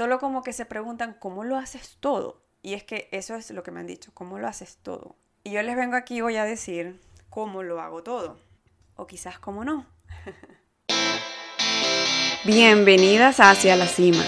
solo como que se preguntan, ¿cómo lo haces todo? Y es que eso es lo que me han dicho, ¿cómo lo haces todo? Y yo les vengo aquí voy a decir cómo lo hago todo. O quizás cómo no. Bienvenidas hacia la cima.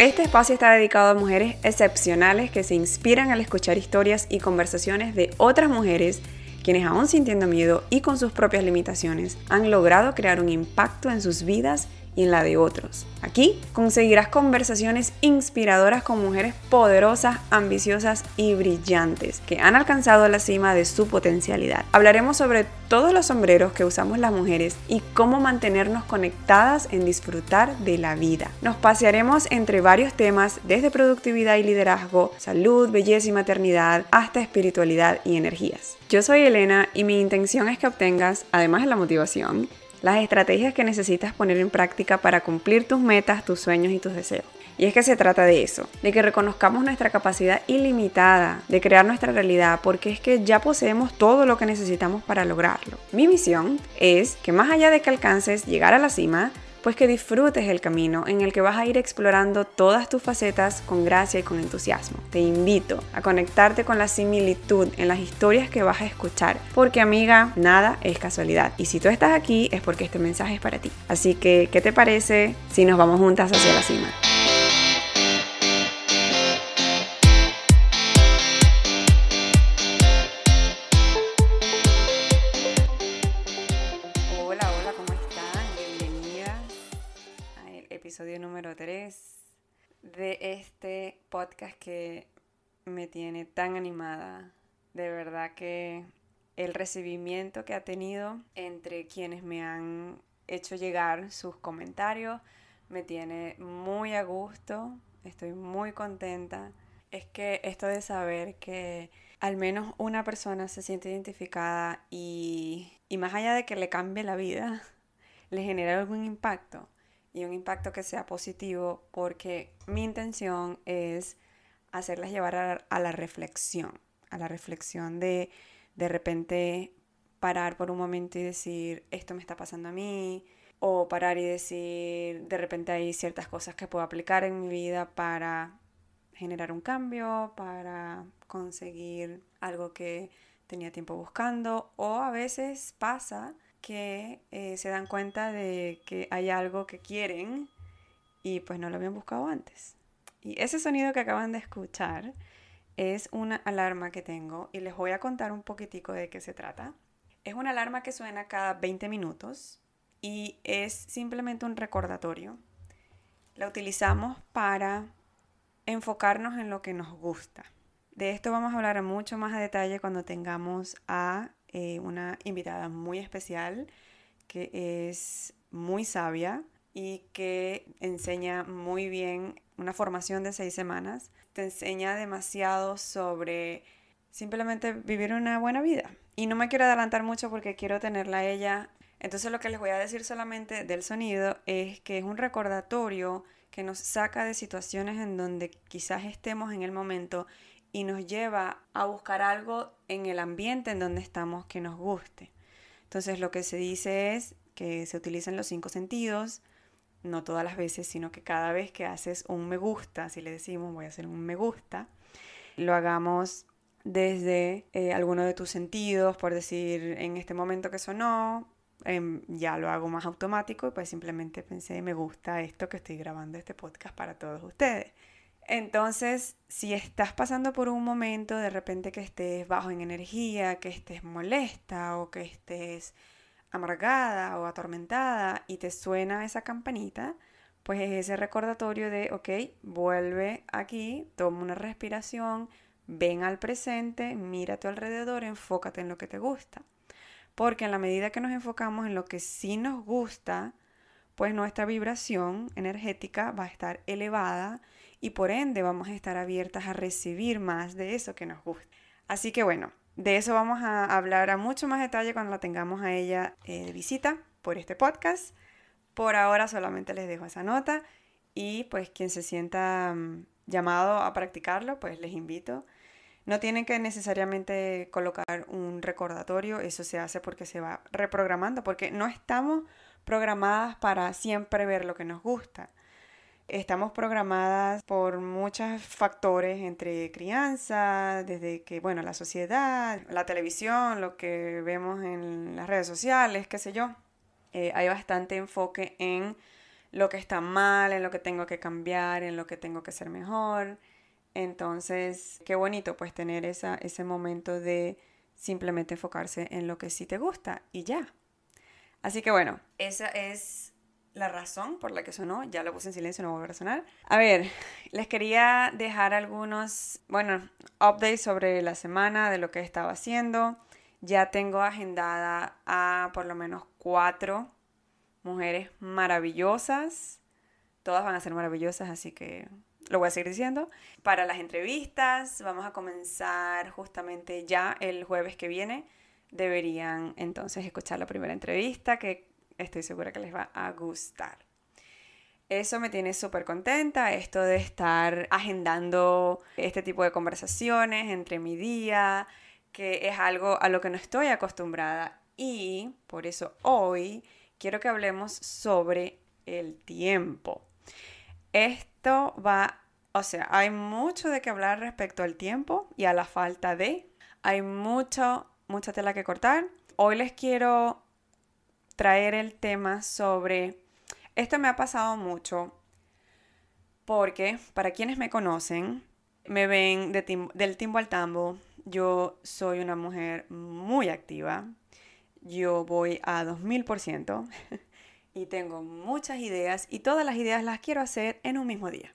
Este espacio está dedicado a mujeres excepcionales que se inspiran al escuchar historias y conversaciones de otras mujeres quienes aún sintiendo miedo y con sus propias limitaciones han logrado crear un impacto en sus vidas y en la de otros. Aquí conseguirás conversaciones inspiradoras con mujeres poderosas, ambiciosas y brillantes que han alcanzado la cima de su potencialidad. Hablaremos sobre todos los sombreros que usamos las mujeres y cómo mantenernos conectadas en disfrutar de la vida. Nos pasearemos entre varios temas desde productividad y liderazgo, salud, belleza y maternidad, hasta espiritualidad y energías. Yo soy Elena y mi intención es que obtengas, además de la motivación, las estrategias que necesitas poner en práctica para cumplir tus metas, tus sueños y tus deseos. Y es que se trata de eso, de que reconozcamos nuestra capacidad ilimitada de crear nuestra realidad, porque es que ya poseemos todo lo que necesitamos para lograrlo. Mi misión es que más allá de que alcances llegar a la cima, pues que disfrutes el camino en el que vas a ir explorando todas tus facetas con gracia y con entusiasmo. Te invito a conectarte con la similitud en las historias que vas a escuchar, porque amiga, nada es casualidad. Y si tú estás aquí es porque este mensaje es para ti. Así que, ¿qué te parece si nos vamos juntas hacia la cima? De este podcast que me tiene tan animada. De verdad que el recibimiento que ha tenido entre quienes me han hecho llegar sus comentarios me tiene muy a gusto, estoy muy contenta. Es que esto de saber que al menos una persona se siente identificada y, y más allá de que le cambie la vida, le genera algún impacto y un impacto que sea positivo porque mi intención es hacerlas llevar a, la reflexión, a la reflexión de de repente parar por un momento y decir, esto me está pasando a mí, o parar y decir, de repente hay ciertas cosas que puedo aplicar en mi vida para generar un cambio, para conseguir algo que tenía tiempo buscando, o a veces pasa que eh, se dan cuenta de que hay algo que quieren y pues no lo habían buscado antes. Y ese sonido que acaban de escuchar es una alarma que tengo y les voy a contar un poquitico de qué se trata. Es una alarma que suena cada 20 minutos y es simplemente un recordatorio. La utilizamos para enfocarnos en lo que nos gusta. De esto vamos a hablar mucho más a detalle cuando tengamos a eh, una invitada muy especial que es muy sabia y que enseña muy bien una formación de seis semanas. Te enseña demasiado sobre simplemente vivir una buena vida. Y no me quiero adelantar mucho porque quiero tenerla a ella. Entonces lo que les voy a decir solamente del sonido es que es un recordatorio que nos saca de situaciones en donde quizás estemos en el momento y nos lleva a buscar algo en el ambiente en donde estamos que nos guste. Entonces lo que se dice es que se utilizan los cinco sentidos, no todas las veces, sino que cada vez que haces un me gusta, si le decimos voy a hacer un me gusta, lo hagamos desde eh, alguno de tus sentidos, por decir en este momento que sonó, em, ya lo hago más automático y pues simplemente pensé me gusta esto que estoy grabando este podcast para todos ustedes. Entonces, si estás pasando por un momento de repente que estés bajo en energía, que estés molesta o que estés amargada o atormentada y te suena esa campanita, pues es ese recordatorio de, ok, vuelve aquí, toma una respiración, ven al presente, mira a tu alrededor, enfócate en lo que te gusta. Porque en la medida que nos enfocamos en lo que sí nos gusta, pues nuestra vibración energética va a estar elevada y por ende vamos a estar abiertas a recibir más de eso que nos gusta. Así que bueno, de eso vamos a hablar a mucho más detalle cuando la tengamos a ella eh, de visita por este podcast. Por ahora solamente les dejo esa nota y pues quien se sienta mm, llamado a practicarlo, pues les invito. No tienen que necesariamente colocar un recordatorio, eso se hace porque se va reprogramando, porque no estamos programadas para siempre ver lo que nos gusta. Estamos programadas por muchos factores entre crianza, desde que, bueno, la sociedad, la televisión, lo que vemos en las redes sociales, qué sé yo. Eh, hay bastante enfoque en lo que está mal, en lo que tengo que cambiar, en lo que tengo que ser mejor. Entonces, qué bonito pues tener esa, ese momento de simplemente enfocarse en lo que sí te gusta y ya. Así que bueno, esa es la razón por la que sonó. Ya lo puse en silencio, no voy a sonar. A ver, les quería dejar algunos, bueno, updates sobre la semana, de lo que he estado haciendo. Ya tengo agendada a por lo menos cuatro mujeres maravillosas. Todas van a ser maravillosas, así que lo voy a seguir diciendo. Para las entrevistas, vamos a comenzar justamente ya el jueves que viene. Deberían entonces escuchar la primera entrevista que estoy segura que les va a gustar. Eso me tiene súper contenta, esto de estar agendando este tipo de conversaciones entre mi día, que es algo a lo que no estoy acostumbrada. Y por eso hoy quiero que hablemos sobre el tiempo. Esto va, o sea, hay mucho de qué hablar respecto al tiempo y a la falta de. Hay mucho, mucha tela que cortar. Hoy les quiero traer el tema sobre, esto me ha pasado mucho porque para quienes me conocen, me ven del timbo al tambo, yo soy una mujer muy activa, yo voy a 2000% y tengo muchas ideas y todas las ideas las quiero hacer en un mismo día.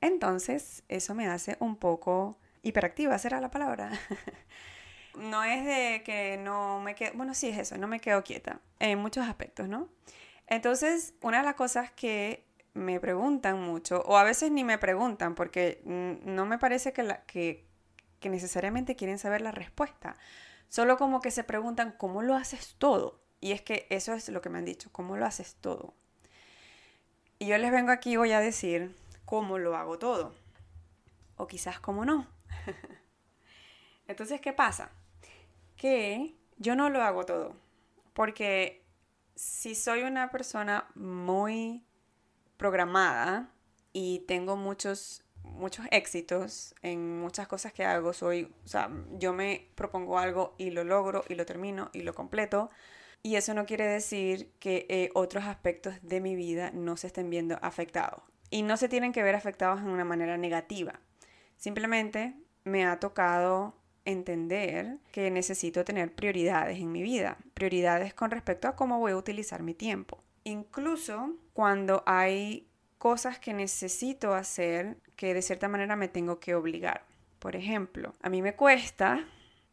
Entonces, eso me hace un poco hiperactiva, será la palabra. no es de que no me quedo, bueno, sí es eso, no me quedo quieta en muchos aspectos, ¿no? Entonces, una de las cosas que me preguntan mucho, o a veces ni me preguntan, porque no me parece que, que, que necesariamente quieren saber la respuesta, Solo como que se preguntan, ¿cómo lo haces todo? Y es que eso es lo que me han dicho, ¿cómo lo haces todo? Y yo les vengo aquí voy a decir cómo lo hago todo. O quizás cómo no. Entonces, ¿qué pasa? Que yo no lo hago todo. Porque si soy una persona muy programada y tengo muchos muchos éxitos en muchas cosas que hago. Soy, o sea, yo me propongo algo y lo logro y lo termino y lo completo. Y eso no quiere decir que eh, otros aspectos de mi vida no se estén viendo afectados. Y no se tienen que ver afectados en una manera negativa. Simplemente me ha tocado entender que necesito tener prioridades en mi vida. Prioridades con respecto a cómo voy a utilizar mi tiempo. Incluso cuando hay cosas que necesito hacer que de cierta manera me tengo que obligar. Por ejemplo, a mí me cuesta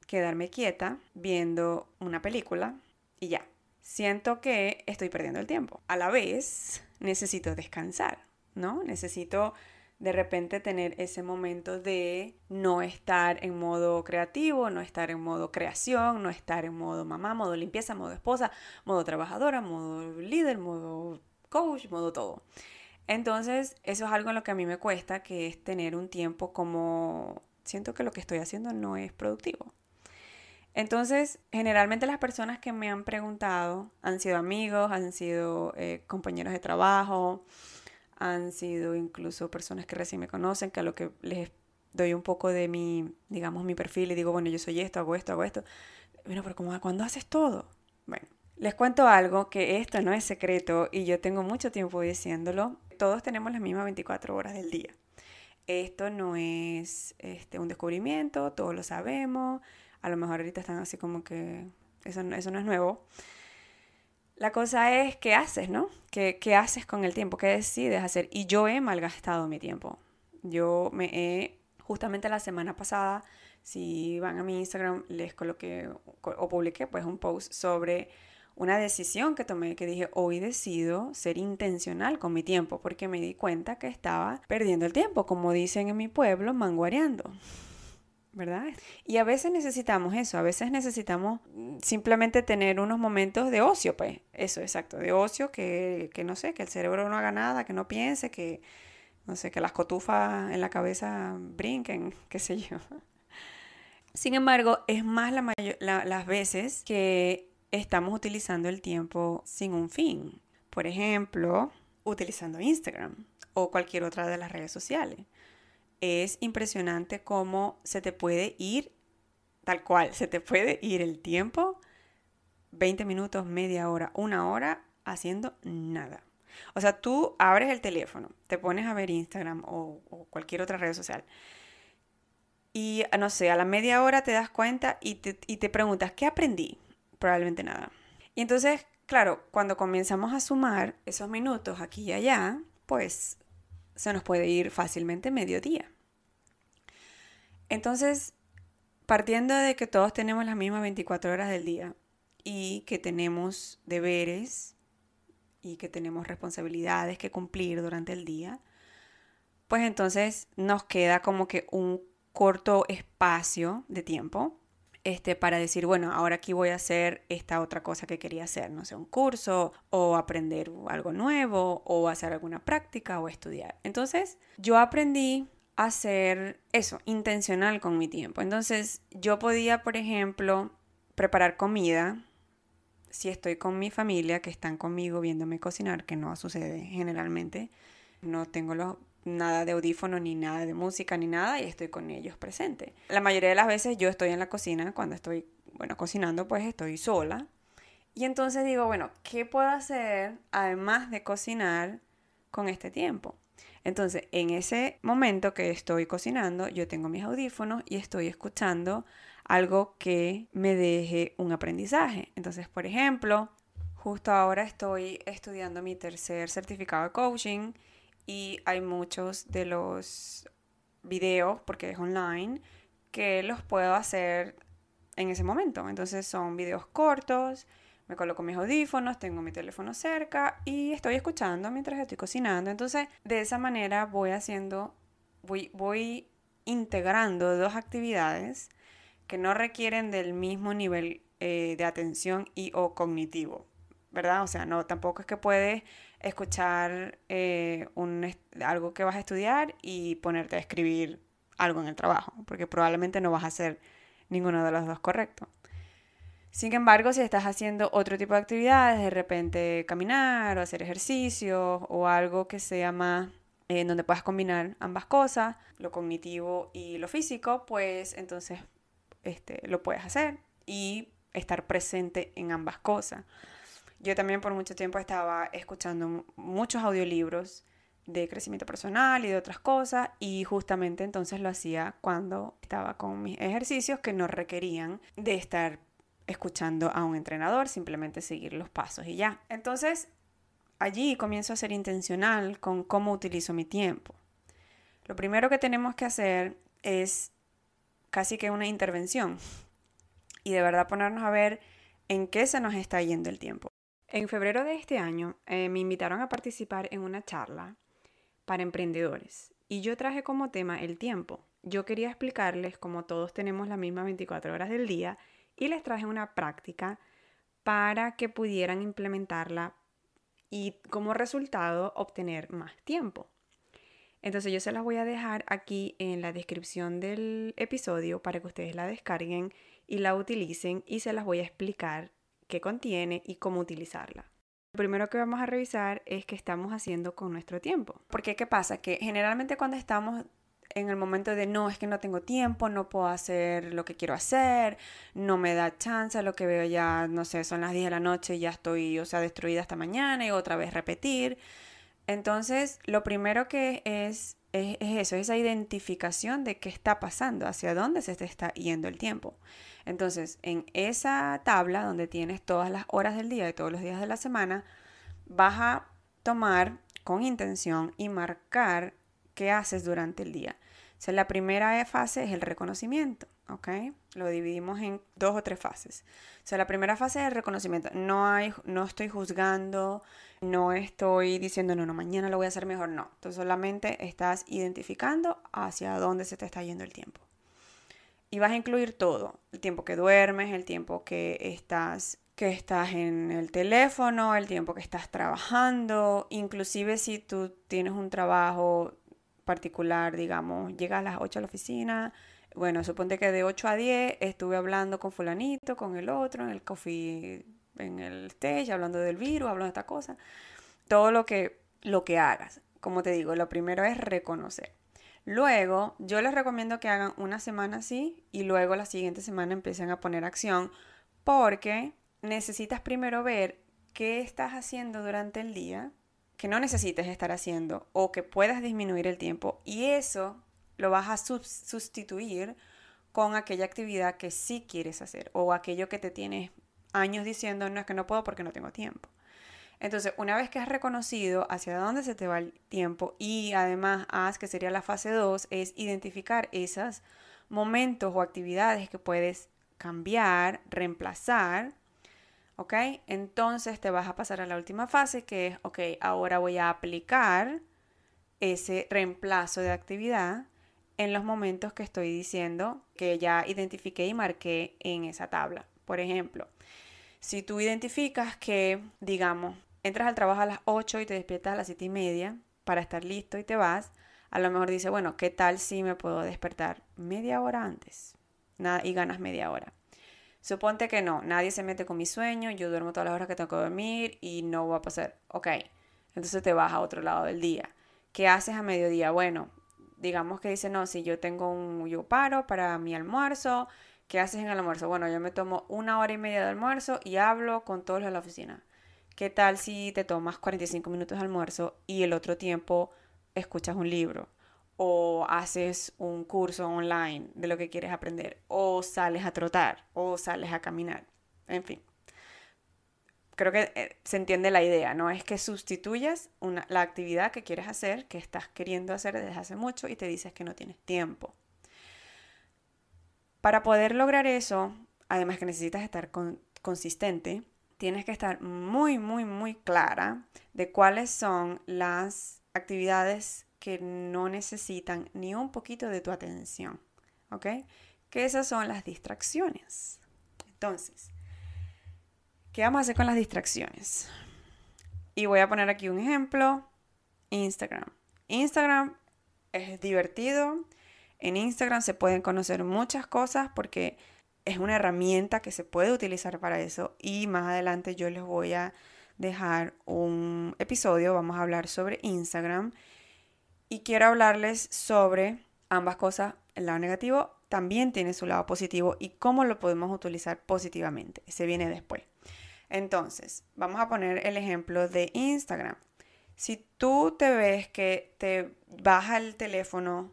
quedarme quieta viendo una película y ya. Siento que estoy perdiendo el tiempo. A la vez, necesito descansar, ¿no? Necesito de repente tener ese momento de no estar en modo creativo, no estar en modo creación, no estar en modo mamá, modo limpieza, modo esposa, modo trabajadora, modo líder, modo coach, modo todo. Entonces, eso es algo en lo que a mí me cuesta, que es tener un tiempo como siento que lo que estoy haciendo no es productivo. Entonces, generalmente las personas que me han preguntado han sido amigos, han sido eh, compañeros de trabajo, han sido incluso personas que recién me conocen, que a lo que les doy un poco de mi, digamos, mi perfil y digo, bueno, yo soy esto, hago esto, hago esto. Bueno, pero ¿cómo, ¿cuándo haces todo? Bueno, les cuento algo que esto no es secreto y yo tengo mucho tiempo diciéndolo todos tenemos las mismas 24 horas del día. Esto no es este, un descubrimiento, todos lo sabemos. A lo mejor ahorita están así como que eso, eso no es nuevo. La cosa es qué haces, ¿no? ¿Qué, ¿Qué haces con el tiempo? ¿Qué decides hacer? Y yo he malgastado mi tiempo. Yo me he, justamente la semana pasada, si van a mi Instagram, les coloqué o publiqué pues un post sobre una decisión que tomé, que dije, hoy decido ser intencional con mi tiempo, porque me di cuenta que estaba perdiendo el tiempo, como dicen en mi pueblo, manguareando. ¿Verdad? Y a veces necesitamos eso, a veces necesitamos simplemente tener unos momentos de ocio, pues, eso, exacto, de ocio, que, que, no sé, que el cerebro no haga nada, que no piense, que, no sé, que las cotufas en la cabeza brinquen, qué sé yo. Sin embargo, es más las veces que estamos utilizando el tiempo sin un fin. Por ejemplo, utilizando Instagram o cualquier otra de las redes sociales. Es impresionante cómo se te puede ir, tal cual, se te puede ir el tiempo, 20 minutos, media hora, una hora, haciendo nada. O sea, tú abres el teléfono, te pones a ver Instagram o, cualquier otra red social y, no sé, a la media hora te das cuenta y te, y te preguntas, ¿qué aprendí? Probablemente nada. Y entonces, claro, cuando comenzamos a sumar esos minutos aquí y allá, pues se nos puede ir fácilmente mediodía. Entonces, partiendo de que todos tenemos las mismas 24 horas del día y que tenemos deberes y que tenemos responsabilidades que cumplir durante el día, pues entonces nos queda como que un corto espacio de tiempo este, para decir, bueno, ahora aquí voy a hacer esta otra cosa que quería hacer, no sé, un curso o aprender algo nuevo o hacer alguna práctica o estudiar. Entonces, yo aprendí a hacer eso, intencional con mi tiempo. Entonces, yo podía, por ejemplo, preparar comida si estoy con mi familia que están conmigo viéndome cocinar, que no sucede generalmente. No tengo los nada de audífono, ni nada de música, ni nada, y estoy con ellos presente. La mayoría de las veces yo estoy en la cocina, cuando estoy, bueno, cocinando, pues estoy sola. Y entonces digo, bueno, ¿qué puedo hacer además de cocinar con este tiempo? Entonces, en ese momento que estoy cocinando, yo tengo mis audífonos y estoy escuchando algo que me deje un aprendizaje. Entonces, por ejemplo, justo ahora estoy estudiando mi tercer certificado de coaching y hay muchos de los videos, porque es online, que los puedo hacer en ese momento. Entonces son videos cortos, me coloco mis audífonos, tengo mi teléfono cerca y estoy escuchando mientras estoy cocinando. Entonces de esa manera voy haciendo, voy, voy integrando dos actividades que no requieren del mismo nivel eh, de atención y o cognitivo, ¿verdad? O sea, no, tampoco es que puedes escuchar eh, un, algo que vas a estudiar y ponerte a escribir algo en el trabajo, porque probablemente no vas a hacer ninguno de los dos correcto. Sin embargo, si estás haciendo otro tipo de actividades, de repente caminar o hacer ejercicio o algo que sea más en eh, donde puedas combinar ambas cosas, lo cognitivo y lo físico, pues entonces este, lo puedes hacer y estar presente en ambas cosas. Yo también por mucho tiempo estaba escuchando muchos audiolibros de crecimiento personal y de otras cosas y justamente entonces lo hacía cuando estaba con mis ejercicios que no requerían de estar escuchando a un entrenador, simplemente seguir los pasos y ya. Entonces allí comienzo a ser intencional con cómo utilizo mi tiempo. Lo primero que tenemos que hacer es casi que una intervención y de verdad ponernos a ver en qué se nos está yendo el tiempo. En febrero de este año eh, me invitaron a participar en una charla para emprendedores y yo traje como tema el tiempo. Yo quería explicarles cómo todos tenemos las mismas 24 horas del día y les traje una práctica para que pudieran implementarla y como resultado obtener más tiempo. Entonces yo se las voy a dejar aquí en la descripción del episodio para que ustedes la descarguen y la utilicen y se las voy a explicar qué contiene y cómo utilizarla. Lo primero que vamos a revisar es qué estamos haciendo con nuestro tiempo. Porque ¿qué pasa? Que generalmente cuando estamos en el momento de no, es que no tengo tiempo, no puedo hacer lo que quiero hacer, no me da chance, lo que veo ya, no sé, son las 10 de la noche y ya estoy, o sea, destruida hasta mañana y otra vez repetir. Entonces, lo primero que es, es, es eso, esa identificación de qué está pasando, hacia dónde se te está yendo el tiempo. Entonces, en esa tabla donde tienes todas las horas del día de todos los días de la semana, vas a tomar con intención y marcar qué haces durante el día. O la primera fase es el reconocimiento, ¿ok? Lo dividimos en dos o tres fases. O sea, la primera fase es el reconocimiento. No, hay, no estoy juzgando, no estoy diciendo, no, no, mañana lo voy a hacer mejor, no. Entonces solamente estás identificando hacia dónde se te está yendo el tiempo. Y vas a incluir todo, el tiempo que duermes, el tiempo que estás que estás en el teléfono, el tiempo que estás trabajando, inclusive si tú tienes un trabajo particular, digamos, llegas a las 8 a la oficina bueno, suponte que de 8 a 10 estuve hablando con fulanito, con el otro, en el coffee, en el stage, hablando del virus, hablando de esta cosa. Todo lo que, lo que hagas. Como te digo, lo primero es reconocer. Luego, yo les recomiendo que hagan una semana así y luego la siguiente semana empiecen a poner acción porque necesitas primero ver qué estás haciendo durante el día que no necesites estar haciendo o que puedas disminuir el tiempo y eso lo vas a sustituir con aquella actividad que sí quieres hacer o aquello que te tienes años diciendo no es que no puedo porque no tengo tiempo. Entonces, una vez que has reconocido hacia dónde se te va el tiempo y además haz que sería la fase 2, es identificar esos momentos o actividades que puedes cambiar, reemplazar, ¿ok? Entonces te vas a pasar a la última fase que es, ok, ahora voy a aplicar ese reemplazo de actividad en los momentos que estoy diciendo que ya identifiqué y marqué en esa tabla. Por ejemplo, si tú identificas que, digamos, entras al trabajo a las 8 y te despiertas a las 7 y media para estar listo y te vas, a lo mejor dice, bueno, ¿qué tal si me puedo despertar media hora antes? Nada, y ganas media hora. Suponte que no, nadie se mete con mi sueño, yo duermo todas las horas que tengo que dormir y no va a pasar. Ok, entonces te vas a otro lado del día. ¿Qué haces a mediodía? Bueno, digamos que dice, no, si yo tengo un, yo paro para mi almuerzo, ¿qué haces en el almuerzo? Bueno, yo me tomo una hora y media de almuerzo y hablo con todos los de la oficina. ¿Qué tal si te tomas 45 minutos de almuerzo y el otro tiempo escuchas un libro? O haces un curso online de lo que quieres aprender. O sales a trotar. O sales a caminar. En fin. Creo que eh, se entiende la idea, ¿no? Es que sustituyas una, la actividad que quieres hacer, que estás queriendo hacer desde hace mucho y te dices que no tienes tiempo. Para poder lograr eso, además que necesitas estar consistente, tienes que estar muy, muy, muy clara de cuáles son las actividades que no necesitan ni un poquito de tu atención, ¿ok? Que esas son las distracciones. Entonces, ¿qué vamos a hacer con las distracciones? Y voy a poner aquí un ejemplo, Instagram. Instagram es divertido. En Instagram se pueden conocer muchas cosas porque es una herramienta que se puede utilizar para eso y más adelante yo les voy a dejar un episodio, vamos a hablar sobre Instagram y quiero hablarles sobre ambas cosas, el lado negativo también tiene su lado positivo y cómo lo podemos utilizar positivamente, ese viene después. Entonces, vamos a poner el ejemplo de Instagram. Si tú te ves que te baja el teléfono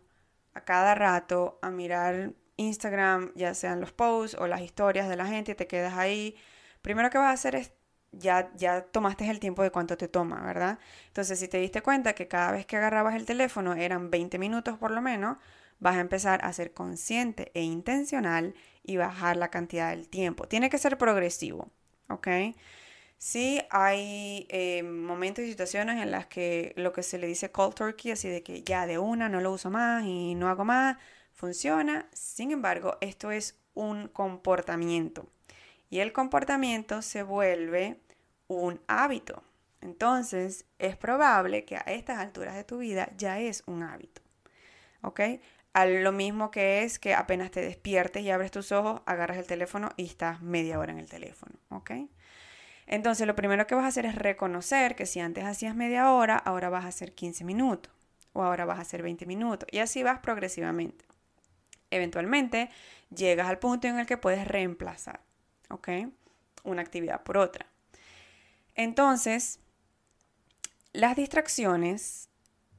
a cada rato a mirar Instagram, ya sean los posts o las historias de la gente, te quedas ahí. Primero que vas a hacer es ya, ya tomaste el tiempo de cuánto te toma, ¿verdad? Entonces, si te diste cuenta que cada vez que agarrabas el teléfono eran 20 minutos por lo menos, vas a empezar a ser consciente e intencional y bajar la cantidad del tiempo. Tiene que ser progresivo, ¿ok? Sí hay eh, momentos y situaciones en las que lo que se le dice cold turkey, así de que ya de una no lo uso más y no hago más, funciona. Sin embargo, esto es un comportamiento y el comportamiento se vuelve un hábito. Entonces, es probable que a estas alturas de tu vida ya es un hábito. ¿Ok? A lo mismo que es que apenas te despiertes y abres tus ojos, agarras el teléfono y estás media hora en el teléfono. ¿Ok? Entonces, lo primero que vas a hacer es reconocer que si antes hacías media hora, ahora vas a hacer 15 minutos o ahora vas a hacer 20 minutos. Y así vas progresivamente eventualmente llegas al punto en el que puedes reemplazar, Una actividad por otra. Entonces, las distracciones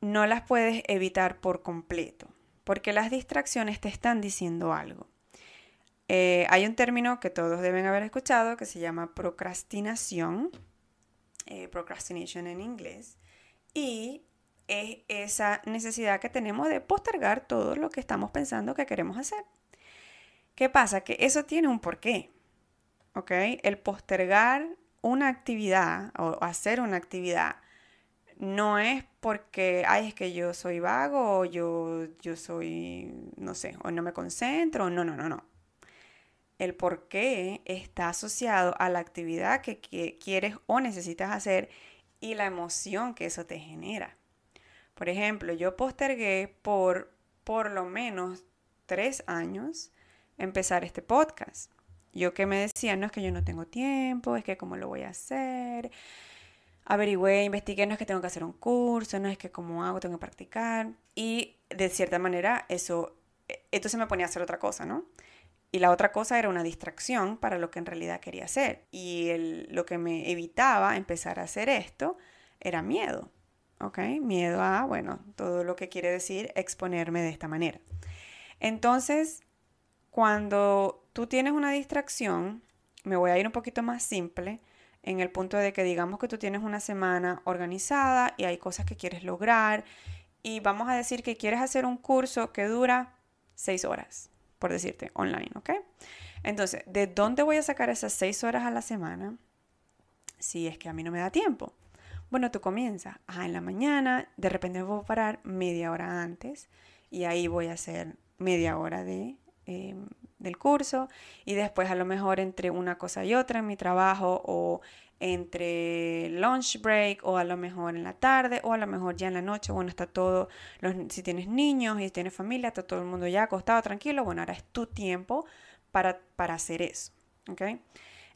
no las puedes evitar por completo, porque las distracciones te están diciendo algo. Eh, hay un término que todos deben haber escuchado que se llama procrastinación, eh, procrastination en inglés, y es esa necesidad que tenemos de postergar todo lo que estamos pensando que queremos hacer. ¿Qué pasa? Que eso tiene un porqué. ¿Ok? El postergar una actividad o hacer una actividad no es porque, ay, es que yo soy vago o yo, yo soy, no sé, o no me concentro. No, no, no, no. El porqué está asociado a la actividad que quieres o necesitas hacer y la emoción que eso te genera. Por ejemplo, yo postergué por por lo menos tres años empezar este podcast. Yo que me decía, no es que yo no tengo tiempo, es que cómo lo voy a hacer. Averigüé, investigué, no es que tengo que hacer un curso, no es que cómo hago, tengo que practicar. Y de cierta manera eso, entonces me ponía a hacer otra cosa, ¿no? Y la otra cosa era una distracción para lo que en realidad quería hacer. Y el, lo que me evitaba empezar a hacer esto era miedo. ¿Ok? Miedo a, bueno, todo lo que quiere decir exponerme de esta manera. Entonces, cuando tú tienes una distracción, me voy a ir un poquito más simple en el punto de que digamos que tú tienes una semana organizada y hay cosas que quieres lograr y vamos a decir que quieres hacer un curso que dura seis horas por decirte, online, ¿ok? Entonces, ¿de dónde voy a sacar esas seis horas a la semana si es que a mí no me da tiempo? Bueno, tú comienzas, ah, en la mañana, de repente voy a parar media hora antes y ahí voy a hacer media hora de, em, del curso y después a lo mejor entre una cosa y otra en mi trabajo o entre lunch break o a lo mejor en la tarde o a lo mejor ya en la noche, bueno, está todo, si tienes niños y tienes familia, está todo el mundo ya acostado, tranquilo, bueno, ahora es tu tiempo para, para hacer eso, ¿ok?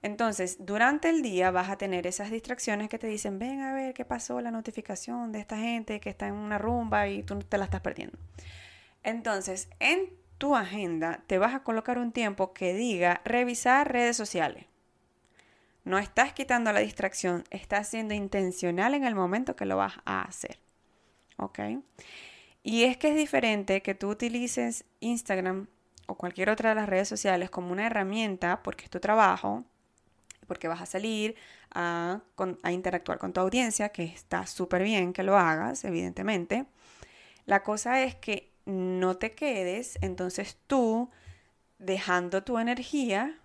Entonces, durante el día vas a tener esas distracciones que te dicen, ven a ver qué pasó, la notificación de esta gente que está en una rumba y tú te la estás perdiendo. Entonces, en tu agenda te vas a colocar un tiempo que diga revisar redes sociales. No estás quitando la distracción, estás siendo intencional en el momento que lo vas a hacer. ¿Ok? Y es que es diferente que tú utilices Instagram o cualquier otra de las redes sociales como una herramienta porque es tu trabajo, porque vas a salir a, a interactuar con tu audiencia, que está súper bien que lo hagas, evidentemente. La cosa es que no te quedes entonces tú dejando tu energía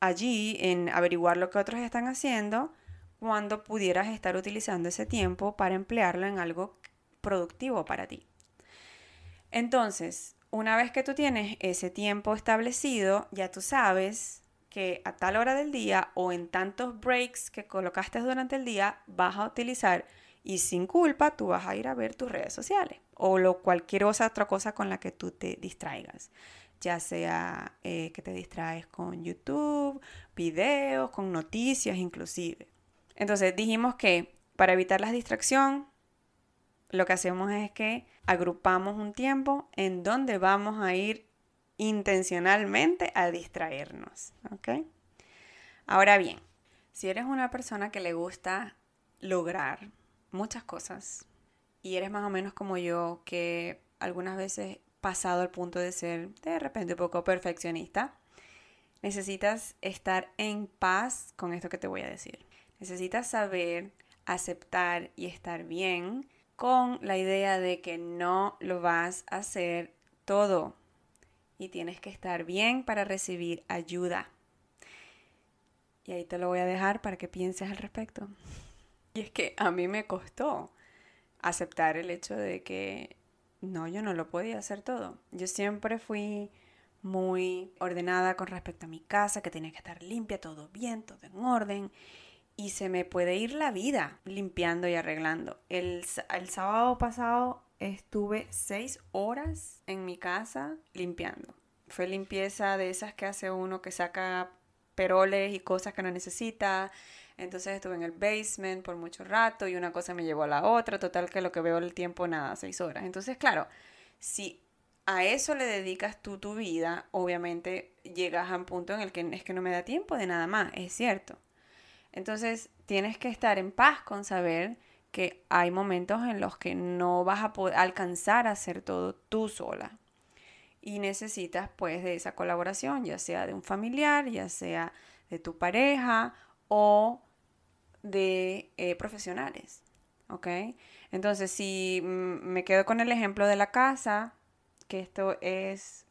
allí en averiguar lo que otros están haciendo cuando pudieras estar utilizando ese tiempo para emplearlo en algo productivo para ti. Entonces, una vez que tú tienes ese tiempo establecido, ya tú sabes que a tal hora del día o en tantos breaks que colocaste durante el día vas a utilizar y sin culpa tú vas a ir a ver tus redes sociales o lo, cualquier otra cosa con la que tú te distraigas ya sea eh, que te distraes con YouTube, videos, con noticias inclusive. Entonces dijimos que para evitar la distracción, lo que hacemos es que agrupamos un tiempo en donde vamos a ir intencionalmente a distraernos. Ahora bien, si eres una persona que le gusta lograr muchas cosas y eres más o menos como yo, que algunas veces pasado al punto de ser de repente un poco perfeccionista, necesitas estar en paz con esto que te voy a decir. Necesitas saber, aceptar y estar bien con la idea de que no lo vas a hacer todo y tienes que estar bien para recibir ayuda. Y ahí te lo voy a dejar para que pienses al respecto. Y es que a mí me costó aceptar el hecho de que no, yo no lo podía hacer todo. Yo siempre fui muy ordenada con respecto a mi casa, que tenía que estar limpia, todo bien, todo en orden. Y se me puede ir la vida limpiando y arreglando. El, el sábado pasado estuve seis horas en mi casa limpiando. Fue limpieza de esas que hace uno que saca peroles y cosas que no necesita, entonces estuve en el basement por mucho rato y una cosa me llevó a la otra, total que lo que veo el tiempo nada, seis horas. Entonces, claro, si a eso le dedicas tú tu vida, obviamente llegas a un punto en el que es que no me da tiempo de nada más, es cierto. Entonces, tienes que estar en paz con saber que hay momentos en los que no vas a poder alcanzar a hacer todo tú sola. Y necesitas pues de esa colaboración, ya sea de un familiar, ya sea de tu pareja o de eh, profesionales, ¿ok? Entonces, si me quedo con el ejemplo de la casa, que esto es,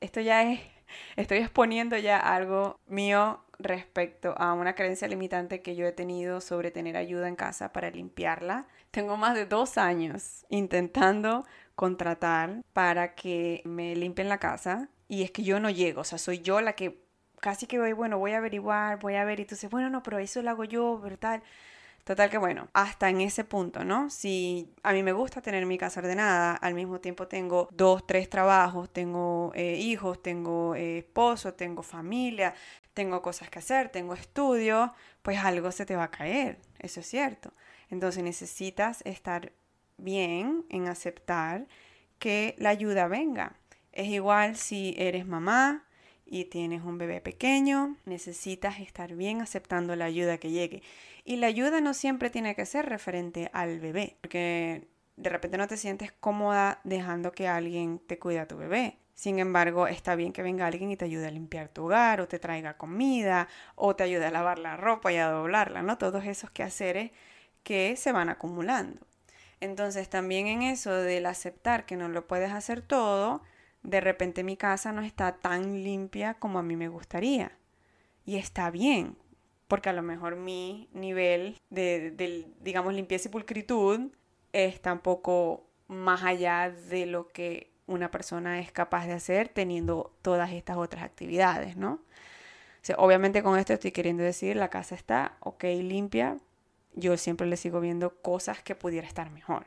esto ya es, estoy exponiendo ya algo mío respecto a una creencia limitante que yo he tenido sobre tener ayuda en casa para limpiarla. Tengo más de dos años intentando contratar para que me limpien la casa y es que yo no llego, o sea, soy yo la que casi que voy, bueno, voy a averiguar, voy a ver, y tú dices, bueno, no, pero eso lo hago yo, ¿verdad? Total que bueno, hasta en ese punto, ¿no? Si a mí me gusta tener mi casa ordenada, al mismo tiempo tengo dos, tres trabajos, tengo eh, hijos, tengo eh, esposo, tengo familia, tengo cosas que hacer, tengo estudio, pues algo se te va a caer, eso es cierto. Entonces necesitas estar bien en aceptar que la ayuda venga. Es igual si eres mamá, y tienes un bebé pequeño, necesitas estar bien aceptando la ayuda que llegue. Y la ayuda no siempre tiene que ser referente al bebé, porque de repente no te sientes cómoda dejando que alguien te cuide a tu bebé. Sin embargo, está bien que venga alguien y te ayude a limpiar tu hogar, o te traiga comida, o te ayude a lavar la ropa y a doblarla, ¿no? Todos esos quehaceres que se van acumulando. Entonces, también en eso del aceptar que no lo puedes hacer todo, de repente mi casa no está tan limpia como a mí me gustaría. Y está bien, porque a lo mejor mi nivel de, digamos, limpieza y pulcritud es tampoco más allá de lo que una persona es capaz de hacer teniendo todas estas otras actividades, ¿no? obviamente con esto estoy queriendo decir, la casa está ok, limpia, yo siempre le sigo viendo cosas que pudiera estar mejor.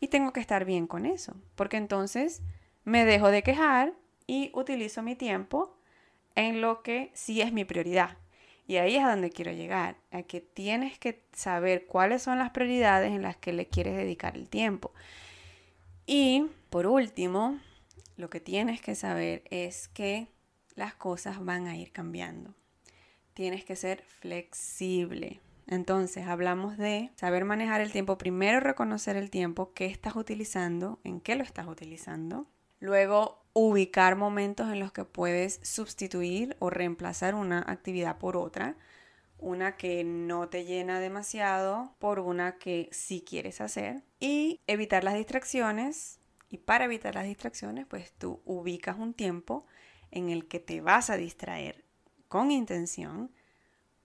Y tengo que estar bien con eso, porque entonces me dejo de quejar y utilizo mi tiempo en lo que sí es mi prioridad. Y ahí es a donde quiero llegar, a que tienes que saber cuáles son las prioridades en las que le quieres dedicar el tiempo. Y por último, lo que tienes que saber es que las cosas van a ir cambiando. Tienes que ser flexible. Entonces, hablamos de saber manejar el tiempo. Primero, reconocer el tiempo que estás utilizando, en qué lo estás utilizando. Luego, ubicar momentos en los que puedes sustituir o reemplazar una actividad por otra. Una que no te llena demasiado por una que sí quieres hacer. Y evitar las distracciones. Y para evitar las distracciones, pues tú ubicas un tiempo en el que te vas a distraer con intención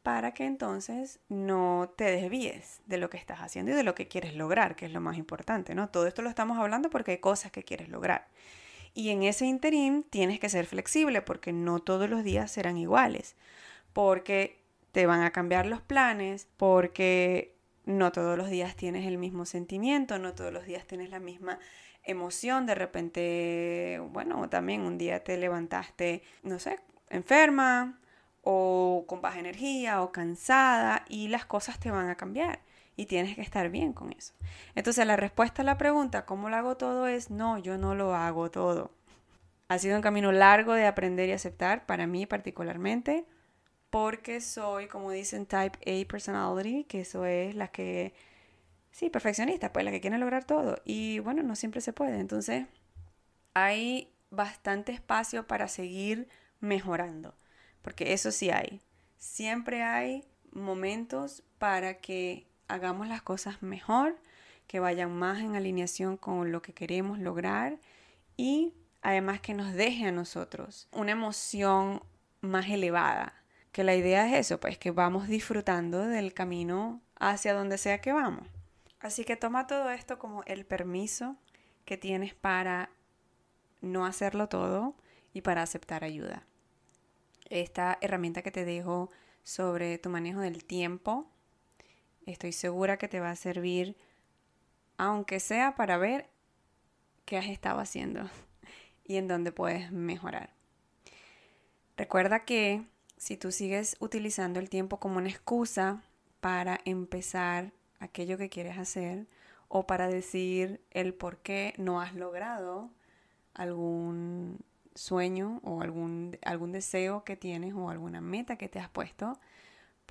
para que entonces no te desvíes de lo que estás haciendo y de lo que quieres lograr, que es lo más importante, ¿no? Todo esto lo estamos hablando porque hay cosas que quieres lograr. Y en ese interim tienes que ser flexible porque no todos los días serán iguales, porque te van a cambiar los planes, porque no todos los días tienes el mismo sentimiento, no todos los días tienes la misma emoción, de repente, bueno, también un día te levantaste, no sé, enferma o con baja energía o cansada y las cosas te van a cambiar y tienes que estar bien con eso. Entonces la respuesta a la pregunta, ¿cómo lo hago todo? es no, yo no lo hago todo. Ha sido un camino largo de aprender y aceptar, para mí particularmente, porque soy, como dicen, type A personality, que eso es la que, sí, perfeccionista, pues la que quiere lograr todo. Y bueno, no siempre se puede. Entonces, hay bastante espacio para seguir mejorando, porque eso sí hay. Siempre hay momentos para que hagamos las cosas mejor, que vayan más en alineación con lo que queremos lograr y además que nos deje a nosotros una emoción más elevada. Que la idea es eso, pues que vamos disfrutando del camino hacia donde sea que vamos. Así que toma todo esto como el permiso que tienes para no hacerlo todo y para aceptar ayuda. Esta herramienta que te dejo sobre tu manejo del tiempo Estoy segura que te va a servir, aunque sea para ver qué has estado haciendo y en dónde puedes mejorar. Recuerda que si tú sigues utilizando el tiempo como una excusa para empezar aquello que quieres hacer o para decir el por qué no has logrado algún sueño o algún, algún deseo que tienes o alguna meta que te has puesto,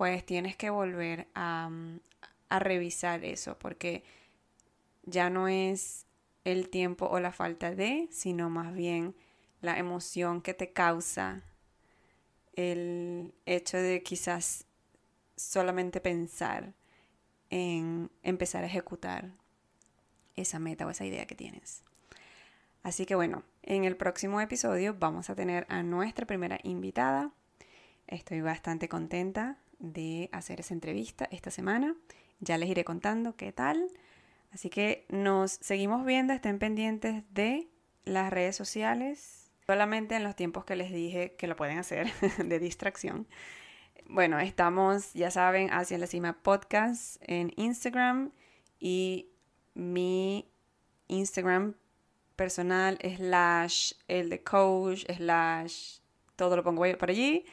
pues tienes que volver mm, a, revisar eso, porque ya no es el tiempo o la falta de, sino más bien la emoción que te causa el hecho de quizás solamente pensar en empezar a ejecutar esa meta o esa idea que tienes. Así que bueno, en el próximo episodio vamos a tener a nuestra primera invitada. Estoy bastante contenta de hacer esa entrevista esta semana. Ya les iré contando qué tal. Así que nos seguimos viendo, estén pendientes de las redes sociales, solamente en los tiempos que les dije que lo pueden hacer de distracción. bueno, estamos, ya saben, hacia la cima podcast en Instagram y mi Instagram personal slash el de coach slash todo lo pongo por allí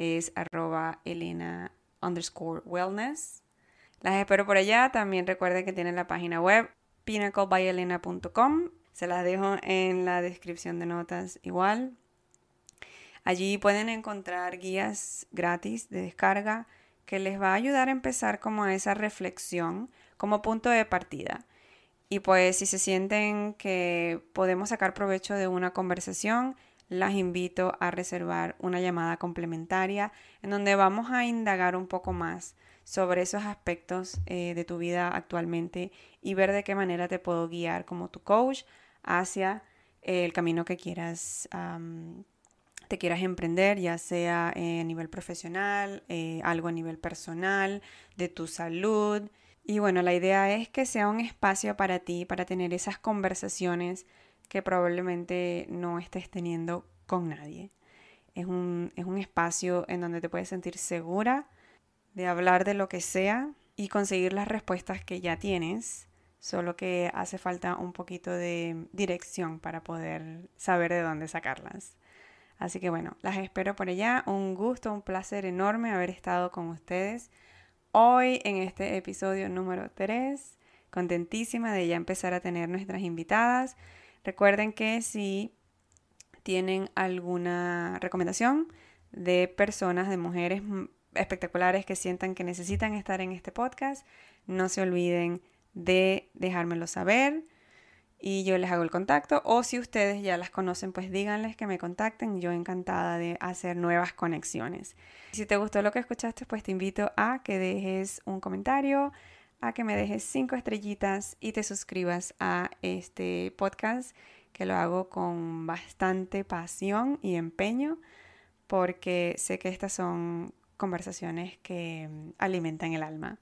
es arroba elena underscore wellness. Las espero por allá. También recuerden que tienen la página web pinnaclebyelena.com se las dejo en la descripción de notas igual. Allí pueden encontrar guías gratis de descarga que les va a ayudar a empezar como a esa reflexión como punto de partida. Y pues si se sienten que podemos sacar provecho de una conversación, las invito a reservar una llamada complementaria en donde vamos a indagar un poco más sobre esos aspectos eh, de tu vida actualmente y ver de qué manera te puedo guiar como tu coach hacia el camino que quieras, te quieras emprender, ya sea a nivel profesional, eh, algo a nivel personal, de tu salud, y bueno, la idea es que sea un espacio para ti, para tener esas conversaciones que probablemente no estés teniendo con nadie. Es un, es un espacio en donde te puedes sentir segura de hablar de lo que sea y conseguir las respuestas que ya tienes, solo que hace falta un poquito de dirección para poder saber de dónde sacarlas. Así que bueno, las espero por allá. Un gusto, un placer enorme haber estado con ustedes hoy en este episodio número 3. Contentísima de ya empezar a tener nuestras invitadas. Recuerden que si tienen alguna recomendación de personas, de mujeres espectaculares que sientan que necesitan estar en este podcast, no se olviden de dejármelo saber y yo les hago el contacto. O si ustedes ya las conocen, pues díganles que me contacten. Yo encantada de hacer nuevas conexiones. Si te gustó lo que escuchaste, pues te invito a que dejes un comentario, a que me dejes cinco estrellitas y te suscribas a este podcast que lo hago con bastante pasión y empeño porque sé que estas son conversaciones que alimentan el alma.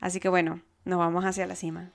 Así que bueno, nos vamos hacia la cima.